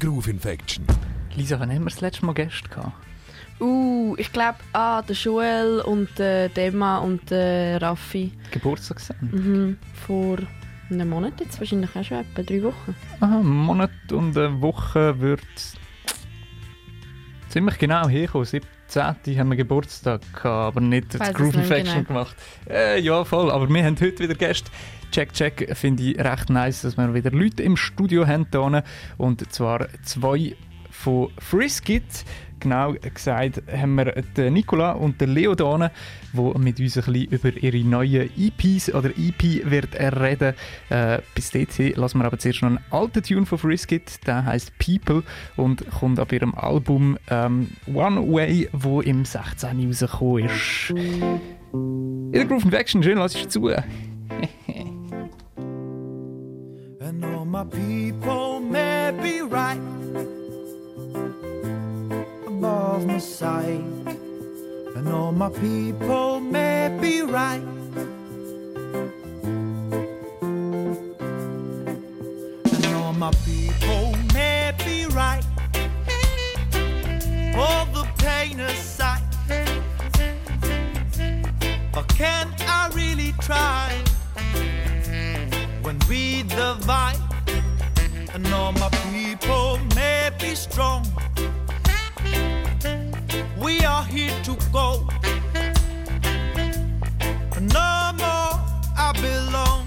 Groove Infection. Lisa, wann haben wir das letzte Mal Gäste gehabt? Uh, ich glaube, ah, der Joel und der Dema und der Raffi. Geburtstag sein? Mhm, vor einem Monat jetzt, wahrscheinlich auch schon etwa drei Wochen. Aha, einen Monat und eine Woche wird ziemlich genau herkommen. 17. haben wir Geburtstag gehabt, aber nicht das Groove Infection genau. gemacht. Äh, ja, voll. Aber wir haben heute wieder Gäste. Check, check. Finde ich recht nice, dass wir wieder Leute im Studio haben. Hier. Und zwar zwei von Friskit. Genau gesagt haben wir den Nicola und den Leo hier, die mit uns ein bisschen über ihre neuen EPs oder EP wird reden. Äh, bis dorthin lassen wir aber zuerst noch einen alten Tune von Friskit, der heißt People und kommt ab ihrem Album ähm, One Way, wo im 16. rausgekommen ist. In der Groove Action, schön, lass ich zu. And all my people may be right above my sight. And all my people may be right. And all my people may be right. All the pain aside. But can I really try? when we divide. And all my people may be strong. We are here to go. No more I belong.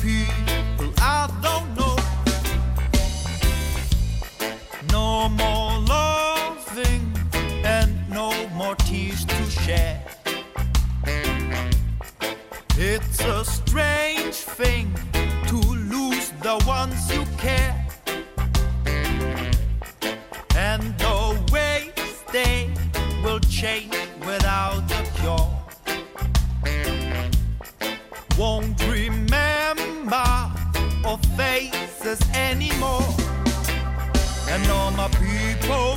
People I don't know. No more loving and no more tears to share. It's a strange thing to lose the ones will without a cure. Won't remember our faces anymore. And all my people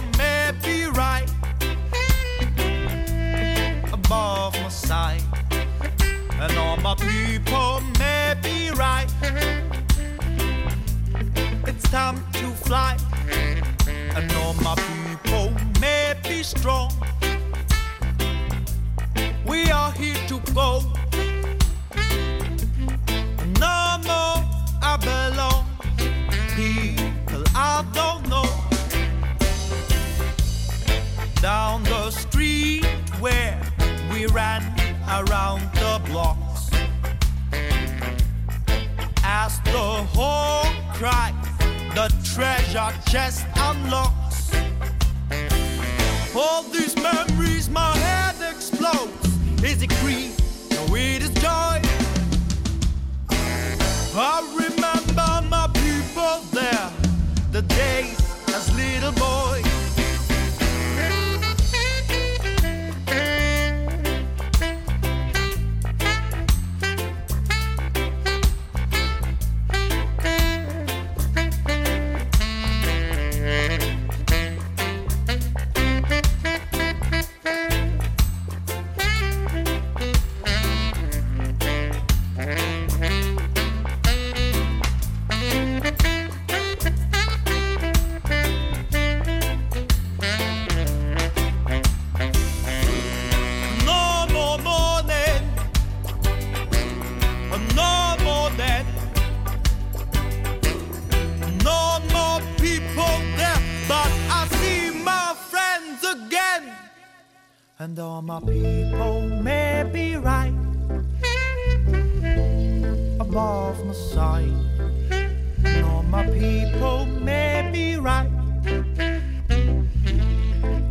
people may be right.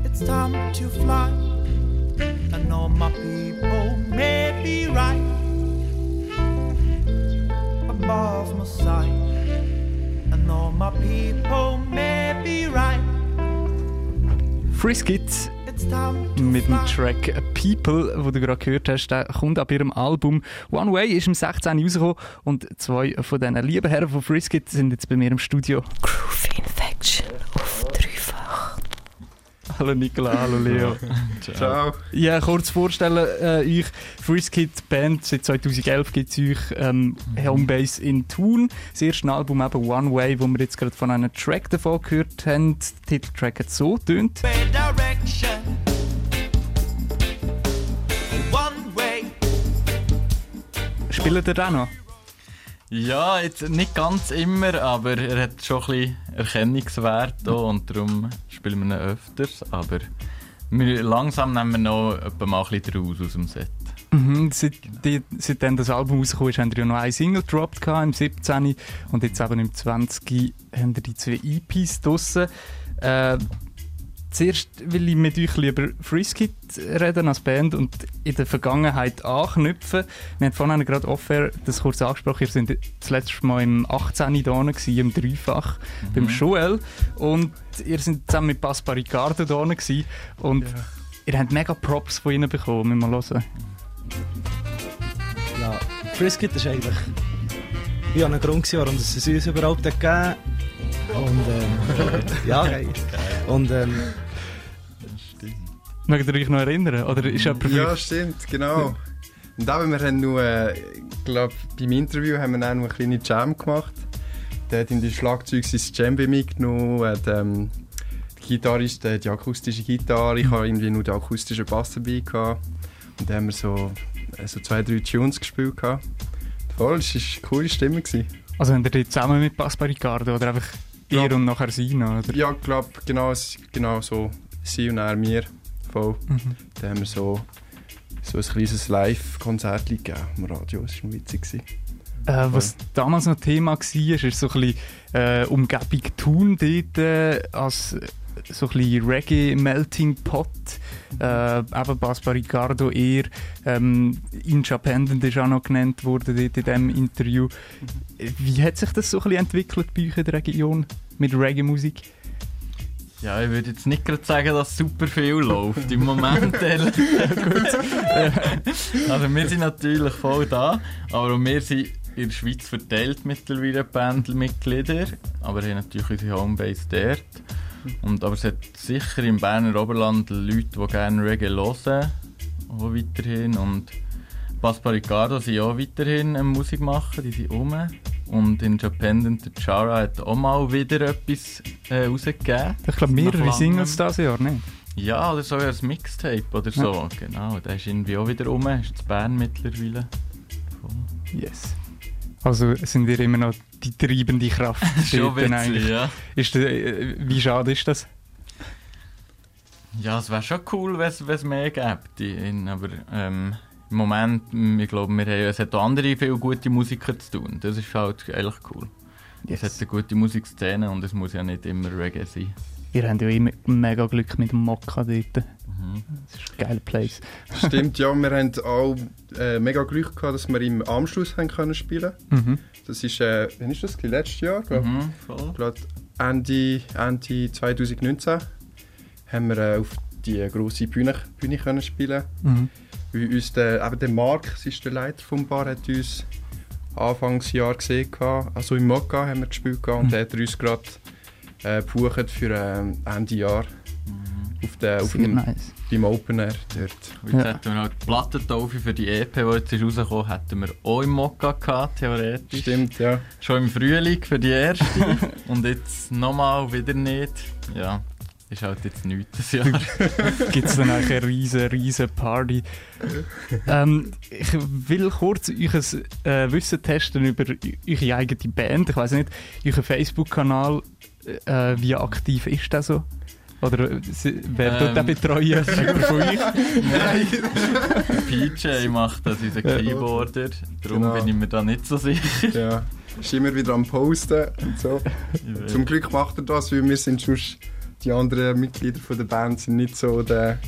It's time to fly. My people may be right above my sight. My people may be right. Friskit It's mit dem. Track People, wo du gerade gehört hast, der kommt ab ihrem Album One Way, ist im 16. rausgekommen und zwei von diesen lieben Herren von Friskit sind jetzt bei mir im Studio. Groove Infection auf dreifach. hallo Nicola, hallo Leo. Ciao. Ja, kurz vorstellen äh, euch, Friskid Band, seit 2011 gibt es euch ähm, Homebase in Thun. Das erste Album eben One Way, wo wir jetzt gerade von einem Track davon gehört haben. Der Titeltrack hat so tönt. direction. Spielt ihr den noch? Ja, jetzt nicht ganz immer, aber er hat schon ein bisschen Erkennungswert auch, und darum spielen wir ihn öfters. Aber wir, langsam nehmen wir noch etwa mal ein bisschen raus aus dem Set. Mhm, seit, die, seitdem das Album rausgekommen ist, haben wir ja noch ein Single gedroppt im 17. Und jetzt eben im 20. haben wir die zwei EPs draussen. Äh, zuerst will ich mit euch lieber Friskit reden als Band und in der Vergangenheit anknüpfen. Wir haben vorhin gerade offen das kurz angesprochen, wir sind das letzte Mal im 18. da gewesen, im Dreifach, beim Joel. Und ihr seid zusammen mit Paspa Ricardo da gewesen. Und ihr habt mega Props von ihnen bekommen, müssen wir mal hören. Ja, Frisket ist eigentlich ja, ein Grund, gewesen, warum es uns überhaupt hat gegeben Und ähm, ja, geil. Und ähm, Mögt ihr euch noch erinnern? Oder ist Ja, stimmt, genau. Und eben, wir haben nur, äh, ich glaube, beim Interview haben wir dann noch eine kleine Jam gemacht. Der hat in die Schlagzeug sein Djembe mitgenommen, hat, ähm, der Gitarrist äh, die akustische Gitarre, ich habe irgendwie nur den akustischen Bass dabei gehabt. Und dann haben wir so, äh, so zwei, drei Tunes gespielt. Gehabt. Voll, es war eine coole Stimme. Gewesen. Also haben ihr die zusammen mit Paspa Ricardo oder einfach Ja. ihr und nachher sie noch? Oder? Ja, ich glaube, genau, genau so, sie und er mir. Voll. Mhm. Dann haben wir so, so ein kleines Live-Konzert gegeben am Radio, das war witzig. Gewesen. Äh, was damals noch Thema war, ist so ein bisschen äh, Umgebung Thun dort äh, als äh, so ein bisschen Reggae-Melting Pot. Äh, eben Paspa Ricardo eher. Ähm, Independent ist auch noch genannt worden dort in diesem Interview. Wie hat sich das so ein bisschen entwickelt bei euch in der Region mit Reggae-Musik? Ja, ich würde jetzt nicht gerade sagen, dass super viel läuft im Moment. ehrlich also wir sind natürlich voll da, aber wir sind in der Schweiz verteilt mittlerweile Bandmitglieder, aber haben natürlich unsere Homebase dort. Und, aber es hat sicher im Berner Oberland Leute, die gerne Reggae hören, auch weiterhin. Und Paspa Ricardo sind auch weiterhin Musik machen, die sind um. Und Independent, der Chara hat auch mal wieder etwas äh, rausgegeben. Ich glaube, mehrere. Singles dieses Jahr, nicht? Ja, oder so als Mixtape oder so. Genau, der ist irgendwie auch wieder rum. Ist in Bern mittlerweile. Voll. Yes. Also sind wir immer noch die treibende Kraft. Schon witzig, eigentlich. ja. Ist äh, wie schade ist das? Ja, es wäre schon cool, wenn es mehr gäbe. in- Aber ähm, im Moment, m, ich glaube, wir haben, es hat auch andere viele gute Musiker zu tun. Das ist halt eigentlich cool. Es hat eine gute Musikszene und es muss ja nicht immer Reggae sein. Ihr habt ja immer mega Glück mit dem Mokka dort. Mhm. Das ist ein geiler Place. Stimmt, ja, wir haben auch äh, mega Glück gehabt, dass wir im Anschluss haben können spielen Mhm. Das ist, äh, wann ist das? Letztes Jahr, glaube Mhm, voll. Glaub, Ende, Ende 2019 haben wir äh, auf die grosse Bühne, Bühne können spielen. Mhm. Weil uns der, eben der Marc, das ist der Leiter vom Bar, hat uns Anfangsjahr gesehen. gehabt. Also im Mokka haben wir gespielt gehabt, und Mhm. der hat uns gerade äh, gebucht für äh, Ende Jahr auf, der, auf dem, nice. beim Open Air dort. Und Jetzt Ja. hätten wir halt die Plattentaufe für die EP, die jetzt ist rausgekommen hätten wir auch im Mokka gehabt, theoretisch. Stimmt, ja. Schon im Frühling für die erste und jetzt nochmal wieder nicht. Ja, ist halt jetzt nichts das Jahr. Gibt es dann eigentlich eine riesen, riesen Party. ähm, ich will kurz euch äh, Wissen testen über eure eigene Band. Ich weiß nicht, euer Facebook-Kanal, äh, wie aktiv ist der so? Oder äh, wer tut den Ähm. betreuen? Jemand von euch? Nein. PJ macht das, unser Ja. Keyboarder. Darum Genau. bin ich mir da nicht so sicher. ja. Ist immer wieder am Posten und so. Zum Glück macht er das, weil wir sind schon die anderen Mitglieder von der Band sind nicht so der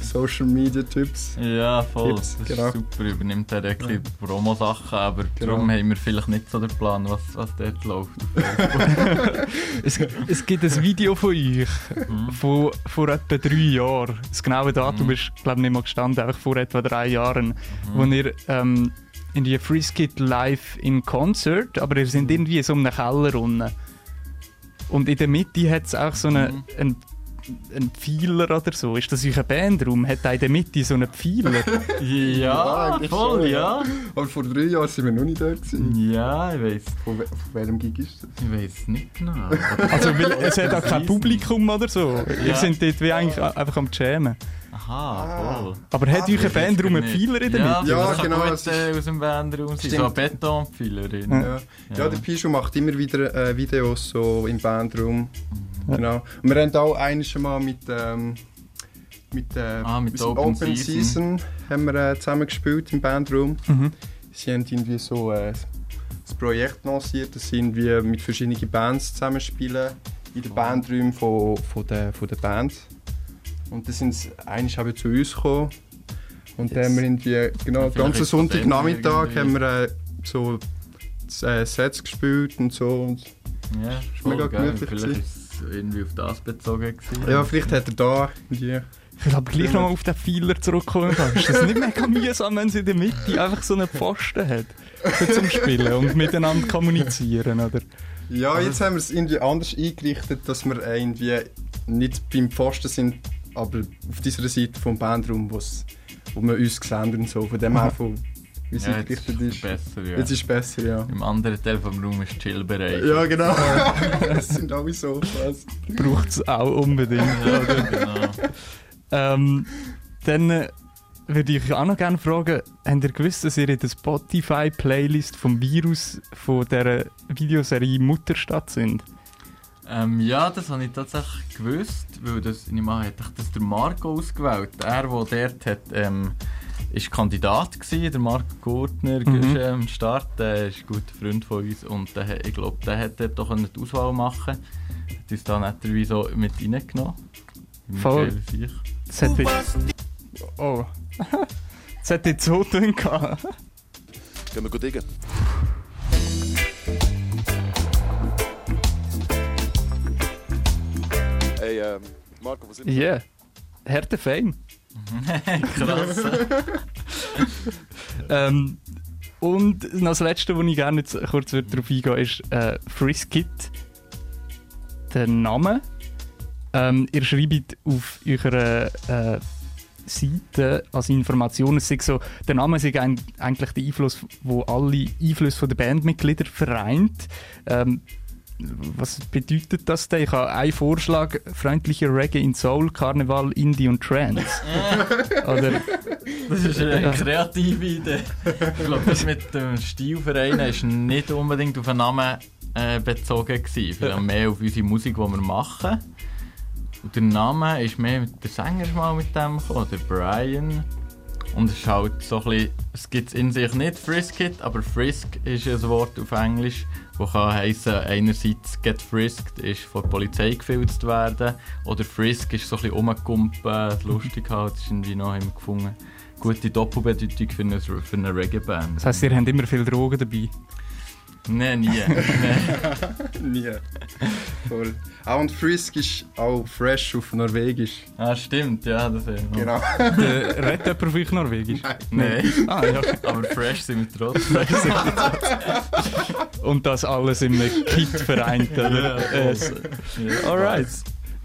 Social Media Typs. Ja, voll. Tipps, das genau. ist super. Übernimmt er ein bisschen Promo-Sachen, aber Genau. darum haben wir vielleicht nicht so den Plan, was, was dort läuft. Es, es gibt ein Video von euch Mhm. von vor etwa drei Jahren. Das genaue Datum Mhm. ist, glaube ich, nicht mal gestanden, einfach vor etwa drei Jahren, wo Mhm. ihr ähm, in die Friskit live in Concert, aber ihr sind irgendwie so in einem Keller unten. Und in der Mitte hat es auch so eine, Mhm. ein, einen Pfeiler oder so? Ist das euer Bandraum? Hat er in der Mitte so einen Pfeiler? Ja, eigentlich voll, schon, ja. Aber vor drei Jahren sind wir noch nicht dort. Gewesen. Ja, ich weiß Von, we- von welchem Gig ist das? ich weiß nicht genau. Also, weil es hat auch kein Publikum oder so. Ihr Ja. seid dort wie eigentlich einfach am Jammen. Aha, voll. Aber hat euer Bandraum einen. Pfeiler in der ja, Mitte? Ja, das genau, gut es äh, aus dem Bandraum sein. Stimmt. So eine Betonpfeilerin. Ja. Ja, ja. der Pichu macht immer wieder äh, Videos so im Bandraum. Genau. Und wir haben auch eines schon mal mit, ähm, mit, äh, Ah, mit Open Open Season. Season haben wir äh, zusammen gespielt im Bandraum. Mhm. Sie haben irgendwie so äh, das Projekt lanciert, dass sie irgendwie mit verschiedenen Bands zusammenspielen in den Bandräumen von, von, der, von der Band. Und dann sind sie eigentlich eben zu uns gekommen. Und dann haben wir irgendwie, genau, den ganzen Sonntagnachmittag haben wir äh, so äh, Sets gespielt und so. Und Ja, ist mega geil. gemütlich Vielleicht ist es irgendwie auf das bezogen gewesen. ja, vielleicht hat er da irgendwie... Ich will aber gleich nochmal auf den Pfeiler zurückkommen. Ist das nicht mega mühsam, wenn sie in der Mitte einfach so einen Pfosten hat? Für zum Spielen und miteinander kommunizieren, oder? Ja, jetzt haben wir es irgendwie anders eingerichtet, dass wir irgendwie nicht beim Pfosten sind, aber auf dieser Seite vom Bandraum, wo's- wo wir uns sehen und so. Von dem her, von, wie es ja, jetzt ist ist. besser, ja. Jetzt ist es besser, ja. Im anderen Teil vom Raum ist Chillbereich. Ja, genau. das sind alle Sofas. Braucht es auch unbedingt. Ja, genau. Ähm, dann äh, würde ich euch auch noch gerne fragen, habt ihr gewusst, dass ihr in der Spotify-Playlist vom Virus von dieser Videoserie Mutterstadt sind? Ähm, ja, das habe ich tatsächlich gewusst, weil das, ich meine, hat das der Marco ausgewählt. Er, der dort hat, ähm, ist Kandidat gewesen, der Marco Gurtner, Mhm. ist ähm, am Start, der ist ein guter Freund von uns und der, ich glaube, der hat dort doch eine Auswahl machen Hat uns da netterweise so mit reingenommen. Voll. Das hat Oh. Das hat jetzt so tun gehabt. Gehen wir gut diggen. Hey, ähm, Marco, was sind wir? Ja. Yeah. Härte Fame. Krass. Ähm, und noch das Letzte, wo ich gerne jetzt kurz darauf eingehe, ist äh, Friskit. Der Name. Ähm, ihr schreibt auf eurer äh, Seite als Information, es sei so, der Name ein, eigentlich der Einfluss, wo alle Einflüsse der Bandmitglieder vereint. Ähm, was bedeutet das denn? Ich habe einen Vorschlag: freundlicher Reggae in Soul, Karneval, Indie und Trance. Oder Das ist eine kreative Idee. Ich glaube, das mit dem Stilverein ist nicht unbedingt auf den Namen äh, bezogen gewesen, sondern mehr auf unsere Musik, die wir machen. Und der Name ist mehr mit der Sänger mal mit dem gekommen, der Brian. Und es ist halt so ein bisschen, es gibt in sich nicht Friskit, aber Frisk ist ein Wort auf Englisch, das kann heissen, einerseits get frisked ist von der Polizei gefilzt werden, oder Frisk ist so ein bisschen rumgekumpeln, lustig halt, das ist irgendwie noch wir gefunden. Gute Doppelbedeutung für eine, für eine Reggae-Band. das heisst, ihr habt immer viel Drogen dabei. Nein, nie. Nein. Nie. Voll. Auch und Frisk ist auch fresh auf Norwegisch. Ah, stimmt, ja, das ist Genau. Der redet jemand auf euch Norwegisch? Nein, Ah, ja. aber fresh sind wir trotzdem. Und das alles in einem Kit vereint, oder? Ja, Äh, so. Alright.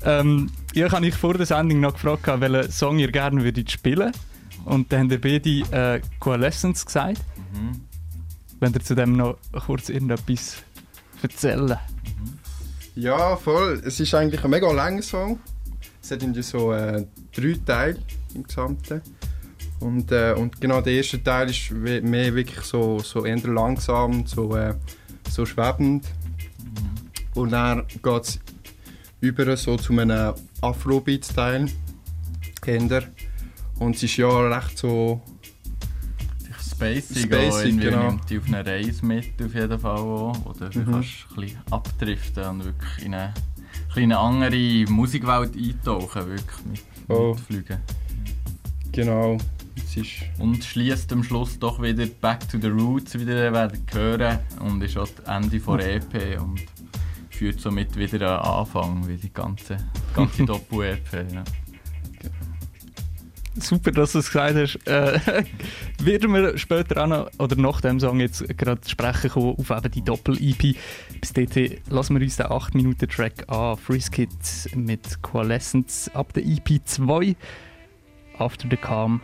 Ähm, ja, ich habe euch vor der Sendung noch gefragt, welchen Song ihr gerne würdet spielen Und dann haben ihr beide äh, Coalescence gesagt. Mhm. Wenn ihr zu dem noch kurz irgendetwas erzählen. Ja, voll. Es ist eigentlich ein mega langer Song. Es hat irgendwie so äh, drei Teile im Gesamten. Und, äh, und genau der erste Teil ist mehr wirklich so, so eher langsam, so, äh, so schwebend. Und dann geht es über so zu einem Afrobeat-Teil. Und es ist ja recht so... Spacey, Spacey, genau. nimmt dich auf eine Reise mit, auf jeden Fall auch. Oder du Mhm. kannst ein bisschen abdriften und wirklich in eine, in eine andere Musikwelt eintauchen, wirklich mit, Oh. mit Flügen. Genau. Und schließt am Schluss doch wieder Back to the Roots wieder werden hören und ist auch das Ende von EP und führt somit wieder einen Anfang wie die ganze, ganze Doppel-EP. Ja super, dass du es gesagt hast. Äh, werden wir später auch noch, oder nach dem Song jetzt gerade sprechen kommen auf eben die Doppel-EP. Bis dahin lassen wir uns den 8-Minuten-Track an. Friskit mit Coalescence ab der EP 2. After the Calm.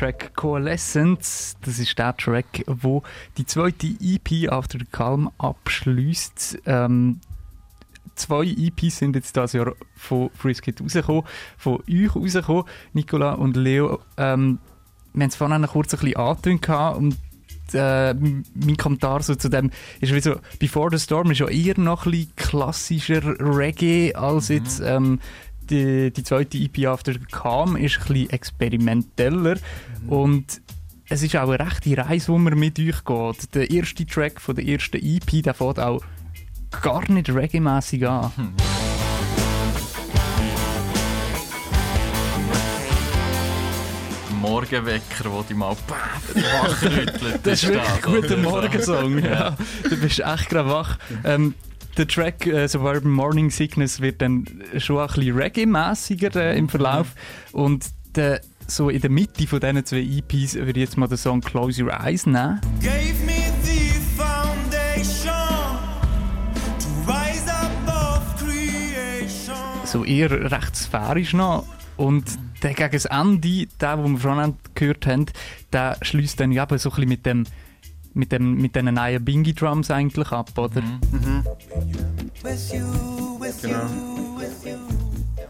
Track Coalescence. Das ist der Track, wo die zweite EP After the Calm abschließt. Ähm, zwei EPs sind jetzt das Jahr von Friskit rausgekommen, von euch rausgekommen, Nicola und Leo. Ähm, wir haben es vorhin noch kurz ein bisschen angetönt und äh, mein Kommentar so zu dem ist wie so, Before the Storm ist ja eher noch ein bisschen klassischer Reggae als jetzt ähm, die, die zweite EP After Calm ist ein bisschen experimenteller und es ist auch eine rechte Reise, die man mit euch geht. Der erste Track von der ersten EP, der fängt auch gar nicht reggae-mässig an. Morgenwecker, wo die mal wachrüttelt. Das ist wirklich ein guter. Morgensong. Ja. Du bist echt gerade wach. Ähm, der Track äh, Suburban Morning Sickness wird dann schon ein bisschen Reggae-mässiger äh, im Verlauf. Und der, so in der Mitte von diesen zwei EPs würde ich jetzt mal den Song Close Your Eyes nehmen. Gave me the foundation to rise above creation. So eher recht sphärisch noch. Und der gegen das Ende, der, den wir vorhin gehört haben, der schließt dann eben so ein bisschen mit dem mit, dem, mit diesen neuen Bingy-Drums eigentlich ab, oder? You, with Genau.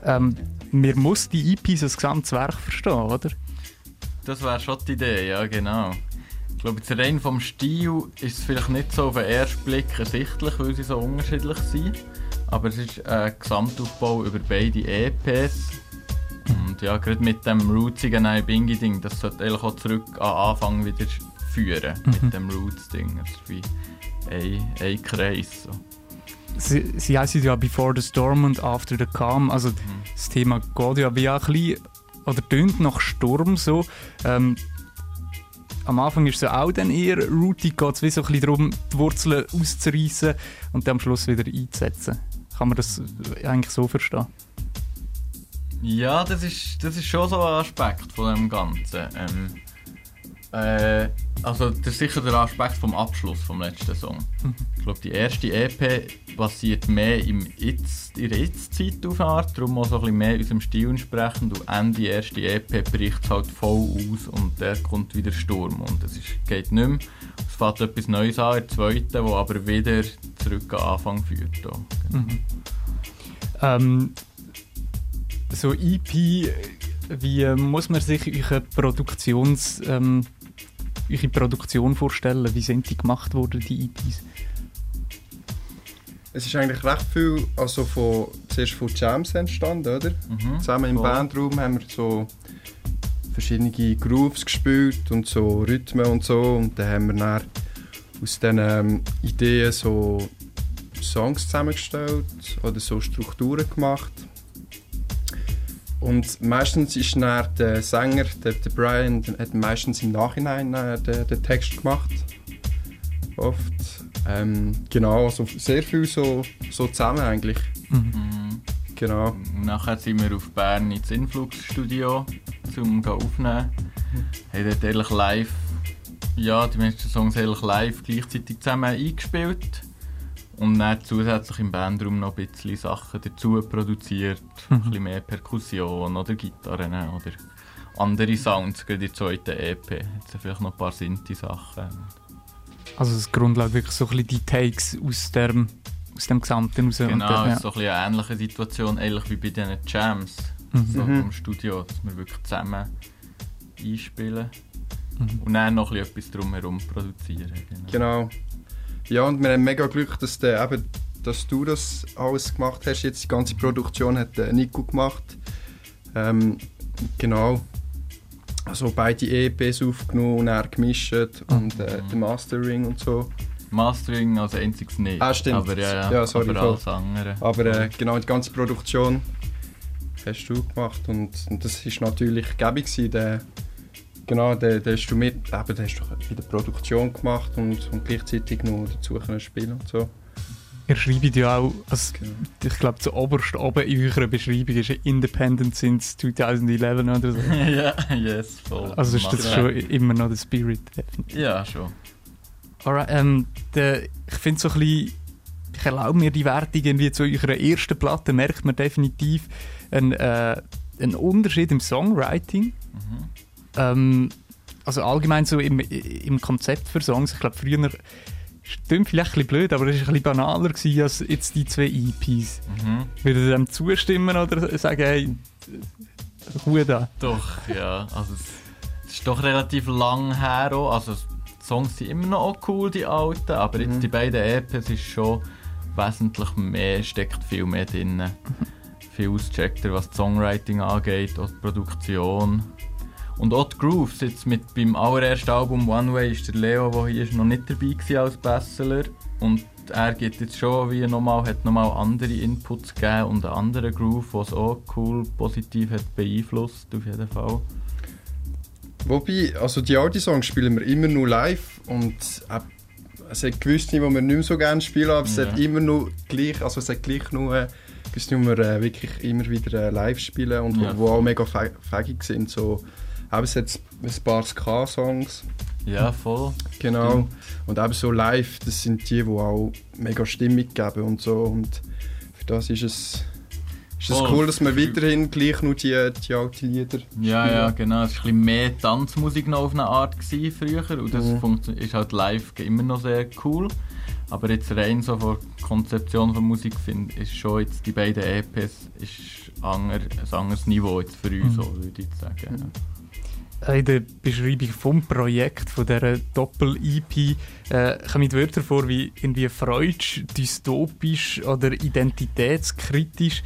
Ähm, man muss die EPs als gesamtes Werk verstehen, oder? Das wäre schon die Idee, ja genau. Ich glaube, jetzt rein vom Stil ist es vielleicht nicht so auf den ersten Blick ersichtlich, weil sie so unterschiedlich sind. Aber es ist ein Gesamtaufbau über beide EPs. Und ja, gerade mit dem rootsigen Bingy-Ding, das sollte eigentlich auch zurück an Anfang wieder führen. Mit dem Roots-Ding. Das ist wie ein, ein Kreis. So. Sie, sie heißen ja Before the Storm und After the Calm. Also das Thema geht ja wie auch ein bisschen, oder tönt nach Sturm so. Ähm, am Anfang ist es ja auch dann eher rootig, geht es wie so ein bisschen darum, die Wurzeln auszureißen und dann am Schluss wieder einzusetzen. Kann man das eigentlich so verstehen? Ja, das ist, das ist schon so ein Aspekt von dem Ganzen. Ähm, äh, also das ist sicher der Aspekt vom Abschluss vom letzten Song. Ich glaube, die erste EP basiert mehr im Jetzt, in der Jetzt-Zeit auf eine Art, darum auch so ein bisschen mehr unserem Stil entsprechend. Und Ende erste EP bricht es halt voll aus und der kommt wieder Sturm. Und es ist, geht nicht mehr. Es fängt etwas Neues an, der zweiten, wo aber wieder zurück an Anfang führt. Da. Ähm, so EP, wie muss man sich eure, Produktions, ähm, eure Produktion vorstellen? Wie sind die gemacht worden, die EPs? Es ist eigentlich recht viel also von, zuerst von Jams entstanden, oder? Mhm. Zusammen im Voll. Bandraum haben wir so verschiedene Grooves gespielt und so Rhythmen und so. Und dann haben wir dann aus diesen ähm, Ideen so Songs zusammengestellt oder so Strukturen gemacht. Und meistens ist dann der Sänger, der, der Brian, der hat meistens im Nachhinein den, den Text gemacht. Oft. Ähm, genau, also sehr viel so, so zusammen eigentlich. Mhm. Genau. Nachher sind wir auf Bern ins Influx-Studio, um aufzunehmen. Haben dort ehrlich live, ja, die meisten Songs ehrlich live gleichzeitig zusammen eingespielt. Und dann zusätzlich im Bandraum noch ein bisschen Sachen dazu produziert. Ein bisschen mehr Perkussion oder Gitarren oder andere Sounds, gerade in der zweiten EP. Jetzt vielleicht noch ein paar Sinti-Sachen. Also das Grundlage wirklich so ein bisschen die Takes aus dem, aus dem Gesamten raus. Genau, und dann, es ist so ein bisschen eine ähnliche Situation, ähnlich wie bei diesen Jams so Mhm. vom Studio, dass wir wirklich zusammen einspielen Mhm. und dann noch ein bisschen etwas drumherum produzieren. Genau. Genau. Ja, und wir haben mega Glück, dass, der, eben, dass du das alles gemacht hast. Jetzt die ganze Produktion hat der Nico gemacht. Ähm, genau. Also beide EPs aufgenommen und er gemischt und äh, der Mastering und so. Mastering als einziges nicht. Ah, stimmt. Aber ja, ja, Ja, sorry, aber alles andere. Aber äh, genau die ganze Produktion hast du gemacht und, und das ist natürlich gäbig gewesen. Der, genau, der, der hast du mit, eben, der hast du in der Produktion gemacht und, und gleichzeitig noch dazu können spielen und so. Ihr schreibt ja auch, also Genau. ich glaube, zuoberst oben in eurer Beschreibung ist Independent since 2011 oder so. ja, yes, voll. Also ist das schon immer noch der Spirit, definitiv. Ja, schon. Alright, ähm, der, ich finde so ein bisschen, ich erlaube mir die Wertung irgendwie zu eurer ersten Platte, merkt man definitiv einen, äh, einen Unterschied im Songwriting. Mhm. Ähm, also allgemein so im, im Konzept für Songs. Ich glaube, früher stimmt vielleicht ein bisschen blöd, aber es war ein bisschen banaler gewesen als jetzt die zwei EPs. Mhm. Würdet ihr dem zustimmen oder sagen, hey, Ruhe da? Doch, ja. Also es, es ist doch relativ lang her auch. Also die Songs sind immer noch auch cool, die alten, aber Mhm. jetzt die beiden EPs ist schon wesentlich mehr, steckt viel mehr drin. viel auscheckter, was das Songwriting angeht, auch die Produktion. Und auch die Grooves. Jetzt mit, beim allerersten Album One Way ist der Leo, der hier ist, noch nicht dabei gewesen als Besseler. Und er gibt jetzt schon wie nochmal, hat nochmal andere Inputs gegeben und einen anderen Groove, was auch cool, positiv hat beeinflusst, auf jeden Fall. Wobei, also die alten Songs spielen wir immer nur live und es hat gewisse, die wir nicht mehr so gerne spielen, aber es Ja. hat immer nur gleich, also es hat gleich nur gewisse, die wir äh, wirklich immer wieder äh, live spielen und Ja. wo, auch mega fä- fähig sind. So, eben es hat ein paar Ska-Songs, Ja, voll. genau. Und eben so live, das sind die, die auch mega Stimmung geben und so und für das ist es, ist es Voll. cool, dass wir weiterhin gleich nur die, die alten Lieder Ja, spielen. ja, genau. Es war ein bisschen mehr Tanzmusik noch auf eine Art gewesen früher und das Mhm. funktio- ist halt live immer noch sehr cool. Aber jetzt rein so von der Konzeption von Musik finde ist schon jetzt die beiden EPs ist anger, ein anderes Niveau jetzt für uns, Mhm. so, würde ich sagen. In der Beschreibung vom Projekt, von dieser Doppel-EP, äh, kommen Wörter vor wie irgendwie freudsch, dystopisch oder identitätskritisch.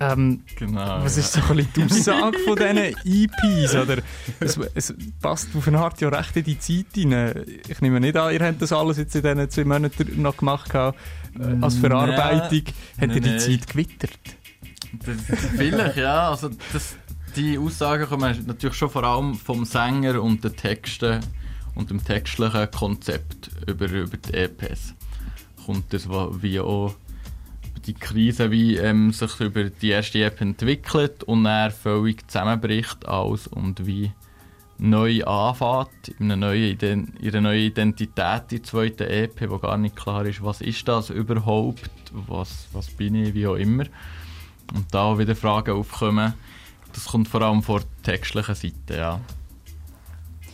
Ähm, Genau. was ist so ein bisschen die Aussage von diesen EPs? Oder es, es passt auf eine Art ja recht in die Zeit rein. Ich nehme nicht an, ihr habt das alles jetzt in diesen zwei Monaten noch gemacht gehabt, äh, als Verarbeitung. Habt ihr die nein. Zeit gewittert? Das, vielleicht, ja. Also das, die Aussagen kommen natürlich schon vor allem vom Sänger und den Texten und dem textlichen Konzept über, über die EPs. Kommt das wie auch die Krise, wie ähm, sich über die erste EP entwickelt und dann völlig zusammenbricht alles und wie neu anfängt, in einer neuen, einer neuen Identität, die zweite EP, wo gar nicht klar ist, was ist das überhaupt, was, was bin ich, wie auch immer. Und da auch wieder Fragen aufkommen, das kommt vor allem vor der textlichen Seite, ja.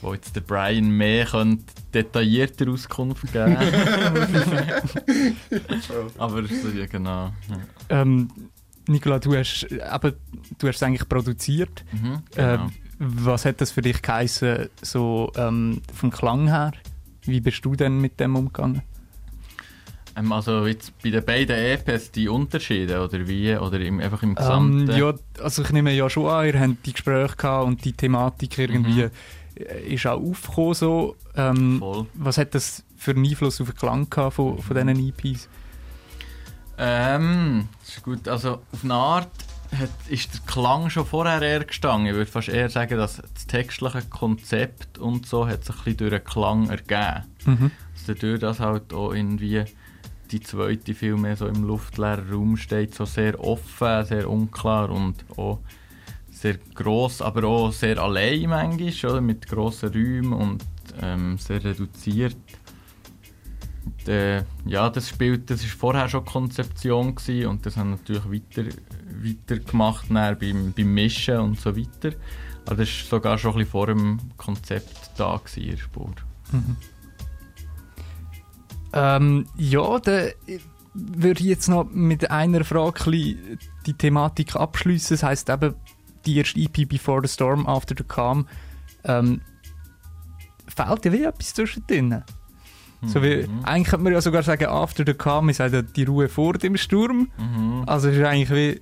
Wo jetzt der Brian mehr könnte detaillierter Auskunft geben Aber so, ja, genau. Ja. Ähm, Nicola, du hast, äh, eben, du hast es eigentlich produziert. Mhm, Äh, genau. was hat das für dich geheißen, so ähm, vom Klang her? Wie bist du denn mit dem umgegangen? Ähm, also jetzt bei den beiden EPs die Unterschiede oder wie? Oder im, einfach im Ähm, Gesamten? ja, also ich nehme ja schon an, ihr habt die Gespräche gehabt und die Thematik irgendwie Mhm. äh, ist auch aufgekommen. So. Ähm, was hat das für einen Einfluss auf den Klang gehabt von, von diesen EPs? Ähm, das ist gut. Also auf eine Art hat, ist der Klang schon vorher eher gestanden. Ich würde fast eher sagen, dass das textliche Konzept und so hat sich ein bisschen durch den Klang ergeben. Mhm. Dass dadurch, dass halt auch irgendwie die zweite viel mehr so im luftleeren Raum steht, so sehr offen, sehr unklar und auch sehr gross, aber auch sehr allein manchmal, oder? mit grossen Räumen und ähm, sehr reduziert. Und, äh, ja, das spielt, das ist vorher schon Konzeption gewesen und das haben wir natürlich weiter, weiter gemacht beim, beim Mischen und so weiter. Aber das war sogar schon ein bisschen vor dem Konzept da gewesen, in der Spur. Ähm, ja, dann würde ich jetzt noch mit einer Frage ein die Thematik abschließen. Das heisst eben, die erste EP Before the Storm, After the Calm. Ähm, fehlt dir wie etwas zwischendrin? So wie, Mhm. eigentlich könnte man ja sogar sagen, after the calm ist ja die Ruhe vor dem Sturm. Mhm. Also es ist eigentlich wie,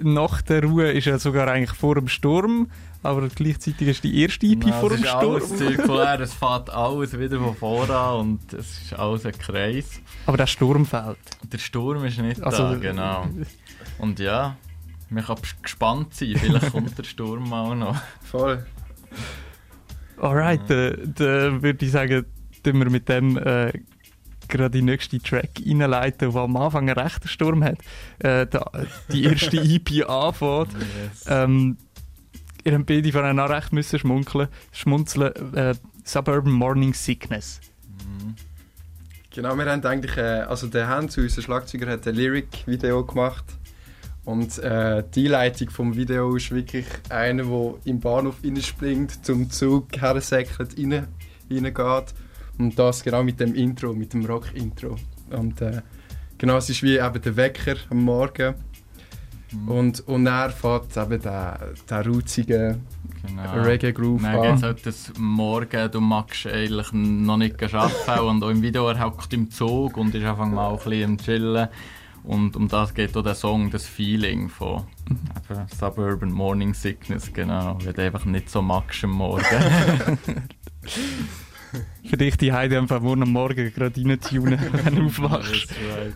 nach der Ruhe ist ja sogar eigentlich vor dem Sturm, aber gleichzeitig ist die erste EP Ja, vor es dem ist Sturm. alles zirkulär, es fährt alles wieder von voran und es ist alles ein Kreis. Aber der Sturm fehlt. Der Sturm ist nicht Also, da, genau. Und ja, man kann gespannt sein, vielleicht kommt der Sturm auch noch. Voll. Alright, dann dann würde ich sagen, tun wir mit dem äh, gerade die nächste Track reinleiten, der am Anfang einen rechten Sturm hat. Äh, die erste EP anfängt. Ähm, ihr habt beide von auch recht müssen schmunkeln, schmunzeln. Äh, Suburban Morning Sickness. Genau, wir haben eigentlich, äh, also der Hans, unser Schlagzeuger, hat ein Lyric-Video gemacht. Und äh, die Einleitung vom Video ist wirklich einer, der im Bahnhof springt, zum Zug hersäckelt, rein, reingeht. Und das genau mit dem Intro, mit dem Rock-Intro. Und äh, genau, es ist wie eben der Wecker am Morgen. Und, und er fährt eben der, der rutzige Genau. Reggae-Groove Dann an. halt das Morgen, du magst eigentlich noch nicht arbeiten und auch im Video, er hockt im Zug und ist einfach mal ein bisschen am Chillen. Und um das geht auch der Song, das Feeling von Suburban Morning Sickness, genau. Weil du einfach nicht so magst am Morgen. Für dich die Heide einfach morgen am Morgen gerade reintunen, wenn du aufwachst. That's right.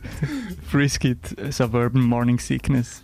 Friskit, Suburban Morning Sickness.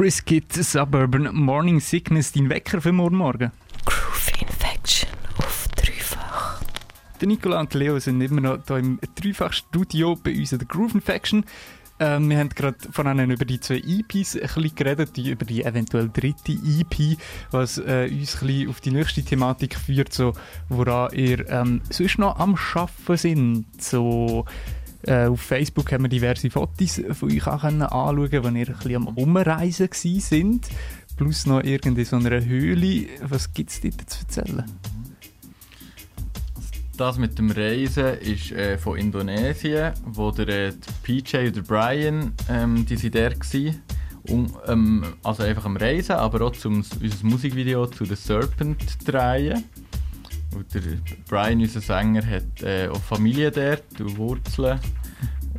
Friskit Suburban Morning Sickness, dein Wecker für morgen Morgen. Groove Infection auf dreifach. Der Nicola und Leo sind immer noch hier im Dreifach-Studio bei uns in der Groove Infection. Ähm, wir haben gerade von ihnen über die zwei EPs ein bisschen geredet, über die eventuell dritte EP, was äh, uns ein bisschen auf die nächste Thematik führt, so, woran ihr ähm, sonst noch am Arbeiten sind. So, äh, auf Facebook haben wir diverse Fotos von euch auch können anschauen, wo ihr ein bisschen am Umreisen gewesen sind. Plus noch irgendwie so einer Höhle. Was gibt es dort zu erzählen? Das mit dem Reisen ist äh, von Indonesien, wo der, äh, PJ und der Brian, ähm, die sind der gsi. Um, ähm, also einfach am Reisen, aber auch zum unser Musikvideo zu The Serpent drehen. Und der Brian, unser Sänger, hat äh, auch Familie dort und Wurzeln.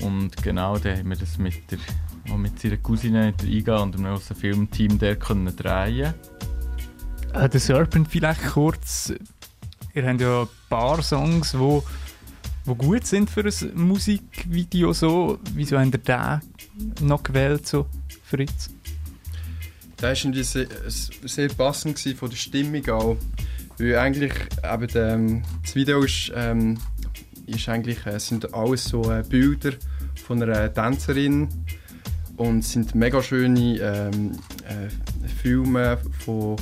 Und genau, da haben wir das mit, der, auch mit seiner Cousine, der Iga und dem großen Filmteam der können drehen. Äh, der Serpent vielleicht kurz. Ihr habt ja ein paar Songs, wo, wo gut sind für ein Musikvideo. So. Wieso habt ihr den noch gewählt, so, Fritz? Das war sehr, sehr passend von der Stimmung auch. Weil eigentlich eben, ähm, das Video ist, ähm, ist eigentlich, äh, sind alles so äh, Bilder von einer Tänzerin und es sind mega schöne ähm, äh, Filme von,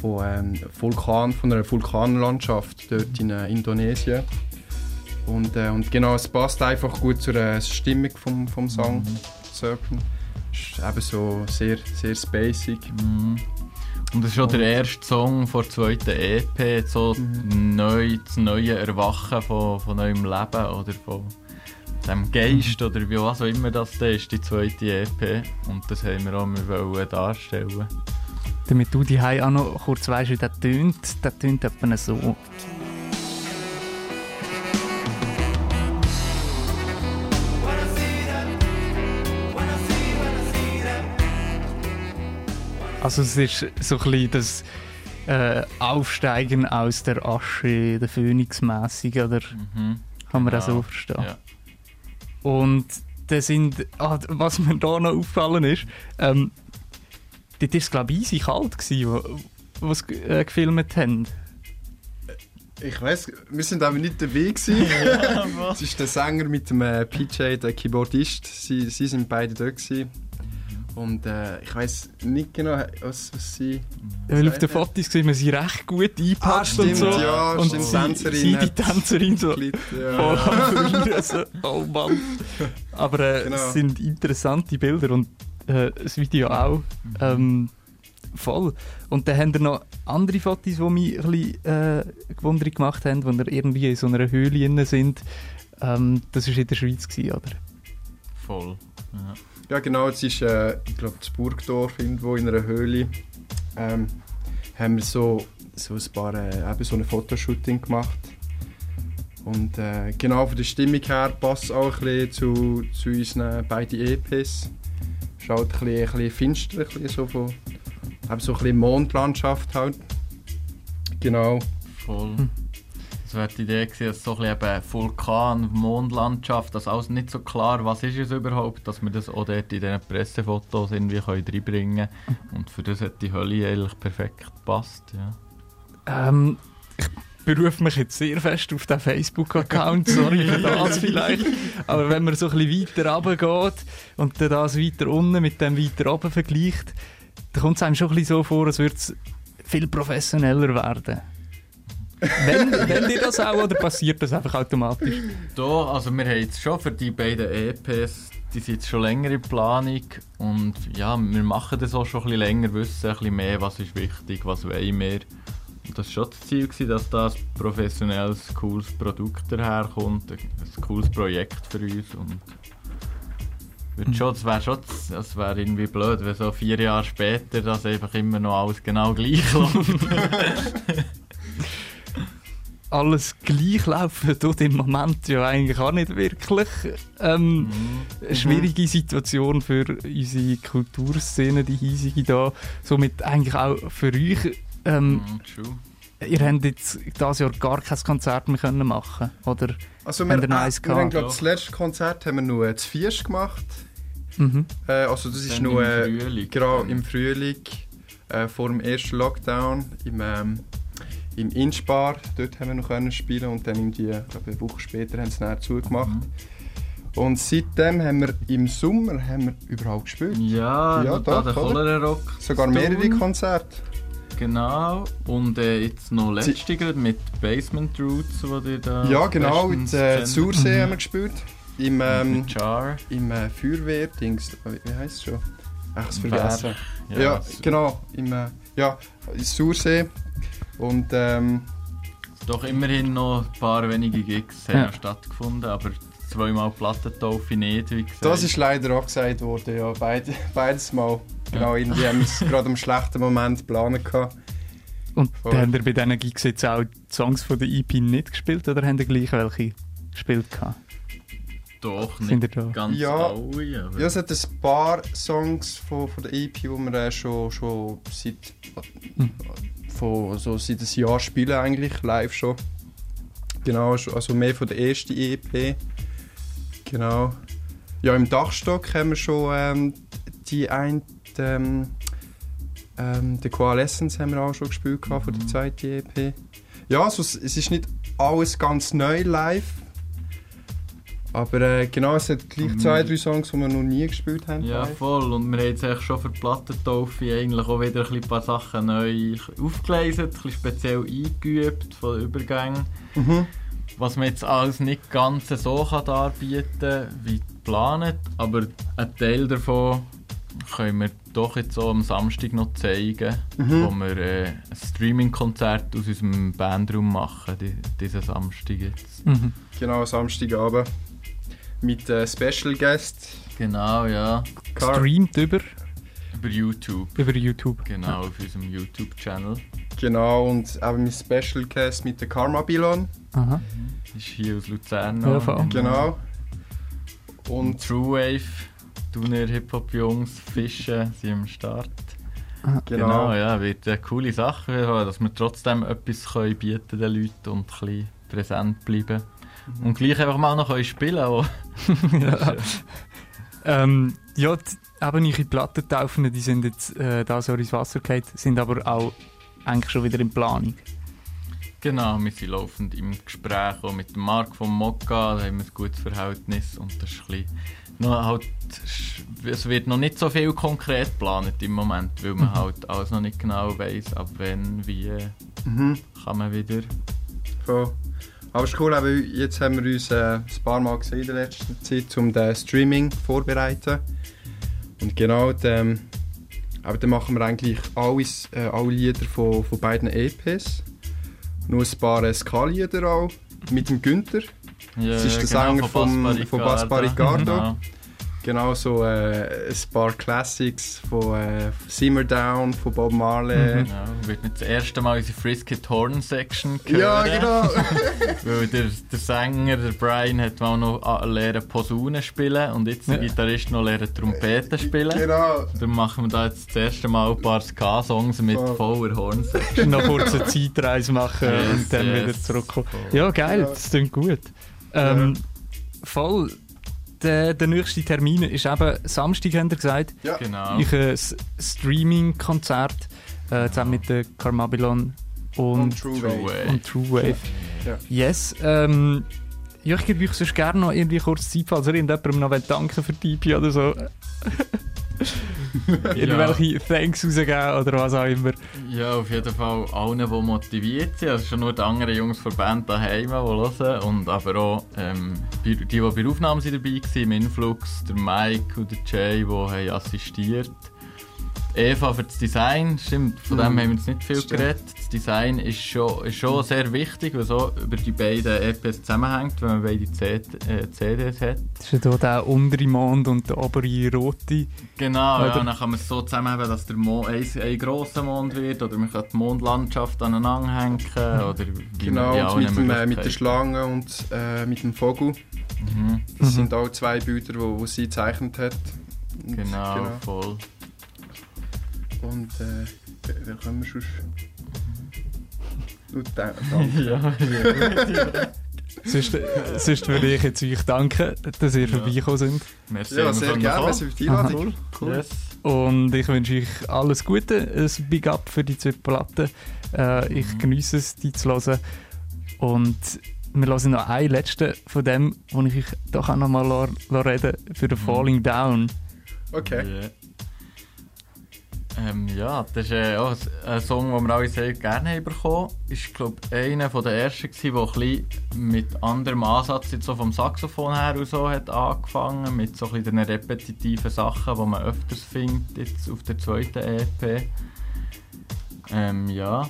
von, ähm, Vulkan, von einer Vulkanlandschaft dort in äh, Indonesien. Und, äh, und genau, es passt einfach gut zur äh, Stimmung vom, vom Song Serpent. Es ist eben so sehr, sehr spacig. Mhm. Und das ist schon der erste Song vor der zweiten EP, so neu, das neue Erwachen von, von neuem Leben oder von dem Geist oder wie was auch immer das da ist, die zweite EP. Und das haben wir auch mal darstellen. Damit du die auch noch kurz weißt, wie der tönt. Der tönt etwa so. Also es ist so ein bisschen das äh, Aufsteigen aus der Asche, der Phönix-mässig, oder Mhm. kann man das Genau. so verstehen? Ja. Und da sind, ah, was mir da noch aufgefallen ist, ähm, dort war es glaube ich easy kalt, gewesen, wo, wo sie äh, gefilmt haben. Ich weiß, wir sind aber nicht dabei gewesen. Es ist der Sänger mit dem äh, PJ, der Keyboardist. Sie, sie sind beide dort gewesen. Und äh, ich weiß nicht genau, was, was sie. Weil auf den Fotos sieht man sie recht gut eingepasst Ah, und so. ja, und stimmt, sie, Tänzerin sie die Tänzerin so hat. Ja. voll oh Mann. Aber äh, Genau. es sind interessante Bilder und äh, das Video auch. Ähm, voll. Und dann haben wir noch andere Fotos, die mich ein bisschen äh, gewundert gemacht haben, wo wir irgendwie in so einer Höhle drin sind. Ähm, das war in der Schweiz, gewesen, oder? Voll. Ja. Ja, genau, es ist, äh, ich glaube, das Burgdorf irgendwo in einer Höhle. Ähm, haben wir so, so ein paar, äh, eben so ein Fotoshooting gemacht. Und äh, genau von der Stimmung her passt es auch ein bisschen zu, zu unseren beiden EPs. Schaut ein bisschen, ein bisschen finster, ein bisschen so von, eben so ein bisschen Mondlandschaft halt. Genau. Voll. Hm. Das wäre die Idee gewesen, dass so ein bisschen Vulkan, Mondlandschaft, das alles nicht so klar, was ist es überhaupt, dass wir das auch dort in diesen Pressefotos irgendwie können reinbringen können. Und für das hat die Hölle eigentlich perfekt gepasst. Ja. Ähm, ich berufe mich jetzt sehr fest auf den Facebook-Account, sorry für das vielleicht. Aber wenn man so ein bisschen weiter runter geht und dann das weiter unten mit dem weiter oben vergleicht, dann kommt es einem schon ein bisschen so vor, als würde es viel professioneller werden. Wenn, wenn dir das auch oder passiert das einfach automatisch? Da, also wir haben jetzt schon für die beiden EPs, die sind jetzt schon länger in Planung und ja, wir machen das auch schon ein bisschen länger, wissen ein bisschen mehr, was ist wichtig, was wollen wir. Und das war schon das Ziel, gewesen, dass da ein professionelles, cooles Produkt daherkommt, ein ein cooles Projekt für uns und wird schon, es wäre schon, es wäre irgendwie blöd, wenn so vier Jahre später das einfach immer noch alles genau gleich läuft. Alles gleich laufen tut im Moment ja eigentlich auch nicht wirklich. Ähm, eine schwierige Situation für unsere Kulturszene, die hiesige da. Somit eigentlich auch für euch. Ähm, true. ihr habt jetzt dieses Jahr gar kein Konzert mehr können machen oder? Also Haben wir, ihr äh, eins wir haben, glaub, das letzte Konzert haben wir nur zu Vierst gemacht. Mhm. Äh, also das ist nur im äh, Frühling. genau im Frühling äh, vor dem ersten Lockdown im, ähm, im Inspar. Dort haben wir noch können spielen und dann irgendwie, ich glaube eine Woche später haben sie dann zugemacht. Mhm. Und seitdem haben wir im Sommer haben wir überall gespielt. Ja, Ja, ja da, der? Cholera Rock. Sogar mehrere Konzerte. Genau. Und äh, jetzt noch letzte gerade mit Basement Roots, wo ihr da. ja genau, in äh, Mhm. haben wir gespielt. Im, ähm, Jar. im äh, Feuerwehr-Dings, wie wie heisst es schon? Ach, es vergessen. Ja, es- genau. Im, äh, ja, in Sursee. Und ähm, Doch immerhin noch ein paar wenige Gigs haben Ja. noch stattgefunden, aber zweimal Plattentaufe nicht, wie gesagt. das ist leider auch gesagt worden, ja, beid, beides mal. Genau, irgendwie haben wir es gerade am schlechten Moment geplant. gehabt. Und dann habt ihr bei diesen Gigs jetzt auch die Songs von der EP nicht gespielt oder habt ihr gleich welche gespielt? gehabt? Doch Sind nicht ihr da? ganz Ja. alle, aber Ja, es hat ein paar Songs von, von der EP, die wir äh, schon, schon seit, Hm. Von, so seit einem Jahr spielen, eigentlich, live schon. Genau, also mehr von der ersten EP. Genau. Ja, im Dachstock haben wir schon ähm, die ein, ähm, ähm, The Coalescence haben wir auch schon gespielt gehabt, von der zweiten EP. Ja, also es, es ist nicht alles ganz neu live. Aber äh, genau, es hat gleich zwei, drei Songs, die wir noch nie gespielt haben. Ja, voll. Und wir haben jetzt eigentlich schon für die Plattentaufe eigentlich auch wieder ein bisschen paar Sachen neu aufgelesen, ein bisschen speziell eingeübt von den Übergängen. Mhm. Was man jetzt alles nicht ganz so kann darbieten wie geplant, aber ein Teil davon können wir doch jetzt auch am Samstag noch zeigen, Mhm. wo wir äh, ein Streaming-Konzert aus unserem Bandraum machen, die, diesen Samstag jetzt. Mhm. Genau, Samstagabend. Mit äh, Special Guest. Genau, ja. Car Streamt über, Über YouTube. über YouTube. Genau, auf unserem YouTube-Channel. Genau, und eben mit Special Guest mit der Karma Bilon. Aha. Ist hier aus Luzern. Ja, voll. Genau. Und True Wave, Tuner Hip-Hop-Jungs, Fischen sind am Start. genau. Genau, ja, wird eine coole Sache, dass wir trotzdem etwas können bieten den Leuten und ein bisschen präsent bleiben. Mhm. Und gleich einfach mal noch können spielen auch. ja. ähm, ja, die, eben eure Plattentaufen, die sind jetzt äh, da so ins Wasser gefallen, sind aber auch eigentlich schon wieder in Planung. Genau, wir sind laufend im Gespräch auch mit dem Marc von Mokka, da haben wir ein gutes Verhältnis und das ist ein bisschen noch halt, es wird noch nicht so viel konkret geplant im Moment, weil man Mhm. halt alles noch nicht genau weiß, ab wann, wie Mhm. kann man wieder. Voll. Aber es ist cool, eben, jetzt haben wir uns äh, ein paar Mal gesehen in der letzten Zeit, um das Streaming vorzubereiten. Und genau, dann, aber dann machen wir eigentlich alles, äh, alle Lieder von, von beiden EPs. Nur ein paar äh, Ska-Lieder auch, mit dem Günther. Ja, Das ist der genau, Sänger von Bass Baricardo. Genau. Genau so äh, ein paar Classics von äh, Simmer Down, von Bob Marley. Mhm. Ja, wird nicht das erste Mal unsere Frisky Horn Section hören. Ja, genau. Weil der, der Sänger, der Brian, hat mal noch a- lernen Posaune spielen und jetzt der Ja. Gitarrist noch lernen Trompete spielen. genau. Dann machen wir da jetzt das erste Mal ein paar Ska-Songs mit Voll. voller Horn-Section. noch kurz eine Zeitreise machen Yes, und dann yes. wieder zurückkommen. Voll. Ja, geil, Ja. das klingt gut. Ähm, Voll. Der, der nächste Termin ist eben Samstag, habt ihr gesagt. Ja. Genau. Ich ein S- Streaming-Konzert äh, zusammen mit der Carmabilon und, Und True Wave. und True Wave. Ja. Yes. Ähm, ja, ich gebe euch sonst gerne noch irgendwie kurz Zeit, falls ihr irgendjemandem noch danken für die EP oder so. Irgendwelche Thanks rausgeben oder was auch immer. Ja, auf jeden Fall allen, die motiviert sind. Also schon nur die anderen Jungs von der Band daheim, die hören. Und aber auch ähm, die, die bei der Aufnahme sind dabei waren, im Influx, der Mike und der Jay, die haben assistiert. Eva für das Design, stimmt, von dem Mhm. haben wir jetzt nicht viel Stimmt. geredet. Das Design ist schon, ist schon sehr wichtig, weil so über die beiden EPs zusammenhängt, wenn man beide C äh, CDs hat. Das ist ja hier der untere Mond und der obere rote. Genau, Oder- ja, dann kann man es so zusammenheben, dass der Mond ein, ein grosser Mond wird oder man kann die Mondlandschaft aneinander hängen oder wie Genau, ja, und mit, dem, äh, mit der Schlange und äh, mit dem Vogel. Mhm, Das Mhm. sind auch zwei Bilder, die wo sie gezeichnet hat. Und, genau, voll. Und äh, wer können wir. Gut, da- danke. ja, ja. Sonst, sonst würde ich jetzt euch danken, dass ihr Ja. vorbeigekommen sind. Merci, Ja, sehr gerne, merci für die Einladung. Yes. Und ich wünsche euch alles Gute, ein Big Up für die zwei Platten. Äh, ich Mhm. geniesse es, die zu hören. Und wir hören noch einen letzten von dem, wo ich euch doch auch noch mal reden für den Mhm. Falling Down. Okay. Yeah. Ähm, ja, das ist äh, auch ein- Song, den wir alle sehr gerne haben bekommen. Ist, glaube einer der ersten, der ein mit anderem Ansatz jetzt so vom Saxophon her und so hat angefangen, mit so ein den repetitiven Sachen, die man öfters findet jetzt auf der zweiten EP. Ähm, ja.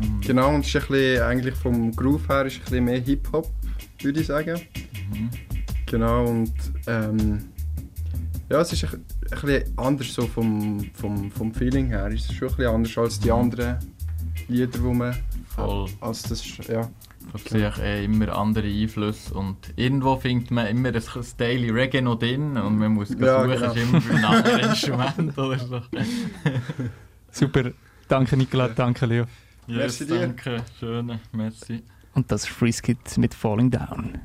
Und, Genau, und es ist ein bisschen, eigentlich vom Groove her ist ein bisschen mehr Hip-Hop, würde ich sagen. Mhm. Genau, und ähm, ja, es ist ein, ein bisschen anders so vom, vom, vom Feeling her. Es ist schon ein bisschen anders als die anderen Lieder, die man Voll. als das, ja. Ich sehe eh immer andere Einflüsse und irgendwo findet man immer ein, ein Daily Reggae noch drin und man muss Ja, suchen, genau. ist immer bei einem anderen Instrument oder so. Super. Danke Nicola, danke Leo. Yes, Merci dir. danke, schön, merci. Und das ist Friskit mit Falling Down.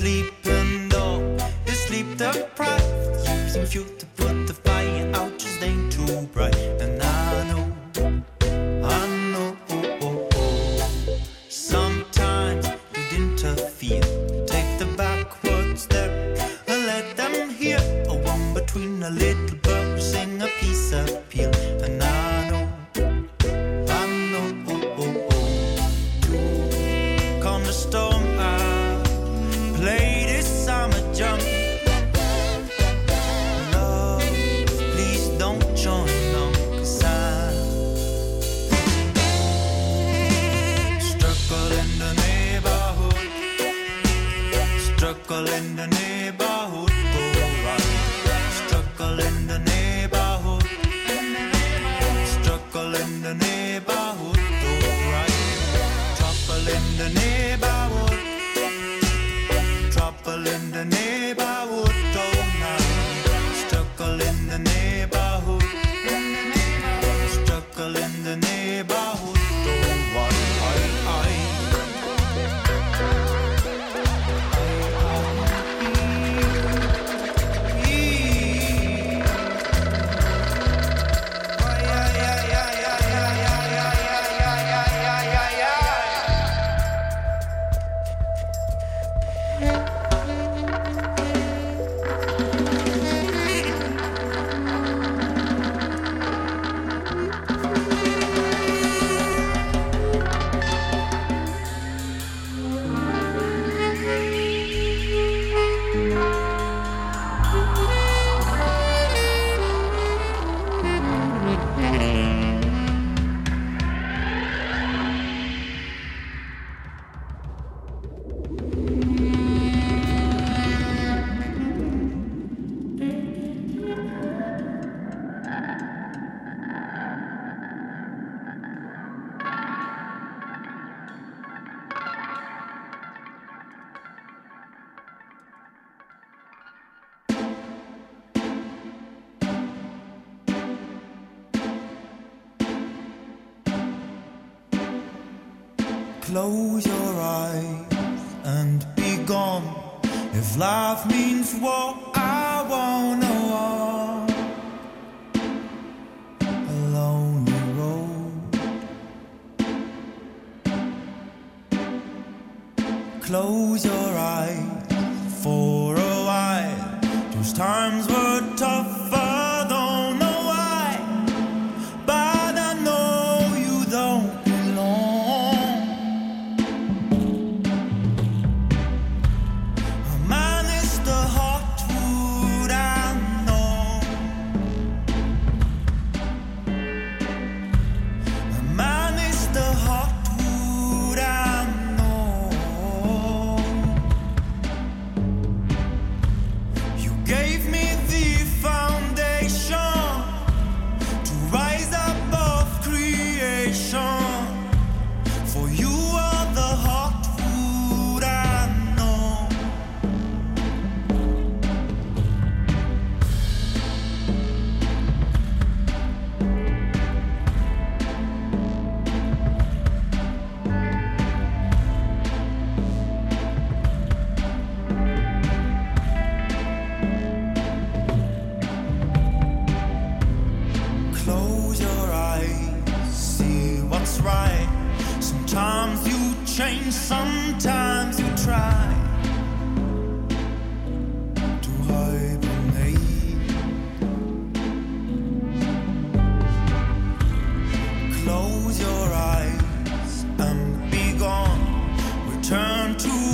sleeping dog. Is sleep deprived, using fuel to close your eyes and be gone. If life means war to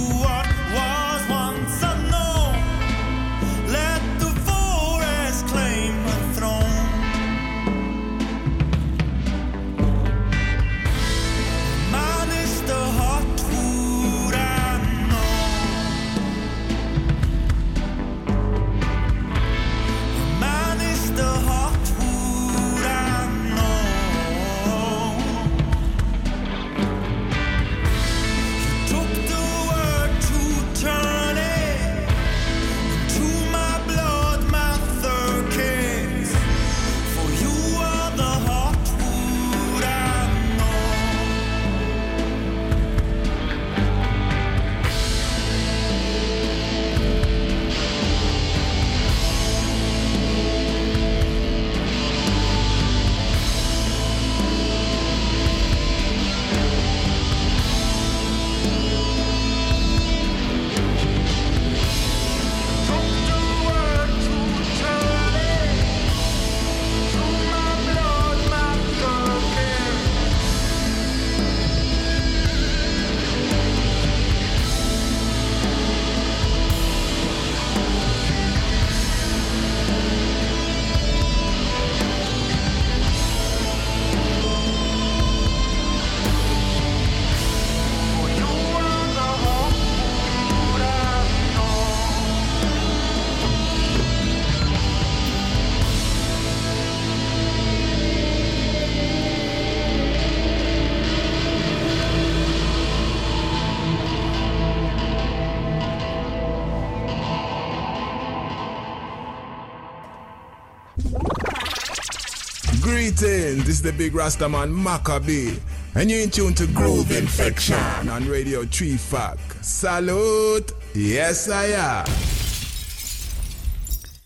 This is the big Rastaman Maccabee, and you're in tune to Groove Infection on Radio 3 Fuck. Salute! Yes, I am.